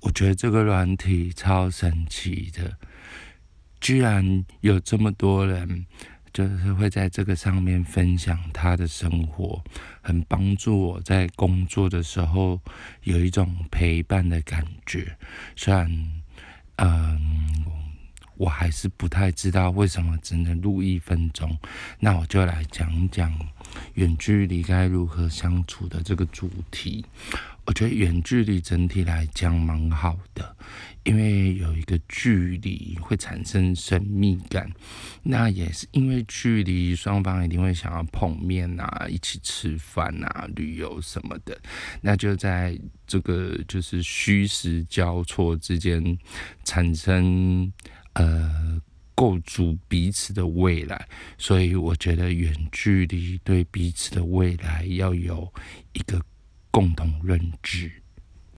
我觉得这个软体超神奇的，居然有这么多人，就是会在这个上面分享他的生活，很帮助我在工作的时候有一种陪伴的感觉。虽然，嗯，我还是不太知道为什么只能录一分钟，那我就来讲讲远距离该如何相处的这个主题。我觉得远距离整体来讲蛮好的，因为有一个距离会产生神秘感。那也是因为距离，双方一定会想要碰面啊，一起吃饭啊，旅游什么的。那就在这个就是虚实交错之间，产生呃构筑彼此的未来。所以我觉得远距离对彼此的未来要有一个。共同认知。